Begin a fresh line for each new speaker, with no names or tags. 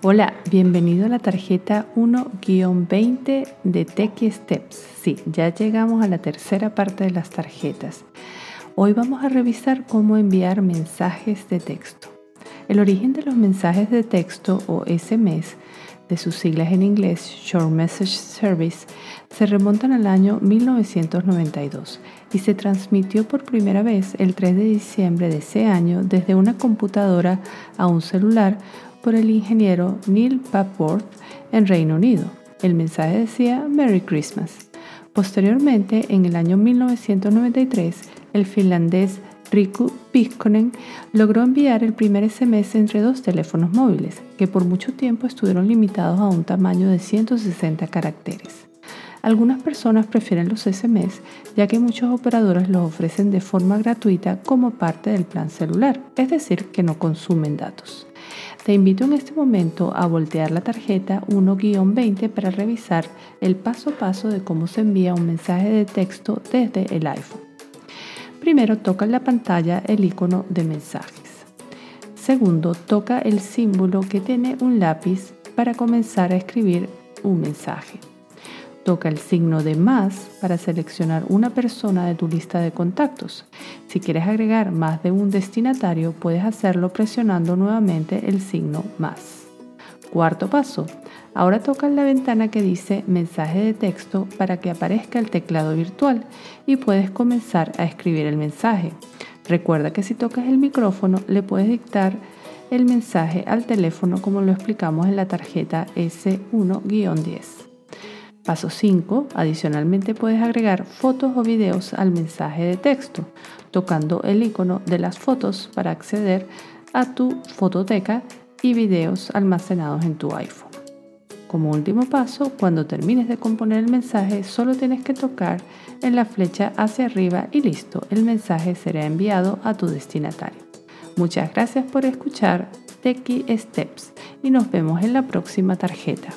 Hola, bienvenido a la tarjeta 1-20 de Techie Steps. Sí, ya llegamos a la tercera parte de las tarjetas. Hoy vamos a revisar cómo enviar mensajes de texto. El origen de los mensajes de texto o SMS, de sus siglas en inglés Short Message Service, se remontan al año 1992 y se transmitió por primera vez el 3 de diciembre de ese año desde una computadora a un celular por el ingeniero Neil Papworth en Reino Unido. El mensaje decía Merry Christmas. Posteriormente, en el año 1993, el finlandés Riku Pikkonen logró enviar el primer SMS entre dos teléfonos móviles, que por mucho tiempo estuvieron limitados a un tamaño de 160 caracteres. Algunas personas prefieren los SMS ya que muchos operadores los ofrecen de forma gratuita como parte del plan celular, es decir, que no consumen datos. Te invito en este momento a voltear la tarjeta 1-20 para revisar el paso a paso de cómo se envía un mensaje de texto desde el iPhone. Primero toca en la pantalla el icono de mensajes. Segundo, toca el símbolo que tiene un lápiz para comenzar a escribir un mensaje. Toca el signo de más para seleccionar una persona de tu lista de contactos. Si quieres agregar más de un destinatario, puedes hacerlo presionando nuevamente el signo más. Cuarto paso. Ahora toca la ventana que dice mensaje de texto para que aparezca el teclado virtual y puedes comenzar a escribir el mensaje. Recuerda que si tocas el micrófono le puedes dictar el mensaje al teléfono como lo explicamos en la tarjeta S1-10. Paso 5. Adicionalmente puedes agregar fotos o videos al mensaje de texto, tocando el icono de las fotos para acceder a tu fototeca y videos almacenados en tu iPhone. Como último paso, cuando termines de componer el mensaje, solo tienes que tocar en la flecha hacia arriba y listo, el mensaje será enviado a tu destinatario. Muchas gracias por escuchar Techie Steps y nos vemos en la próxima tarjeta.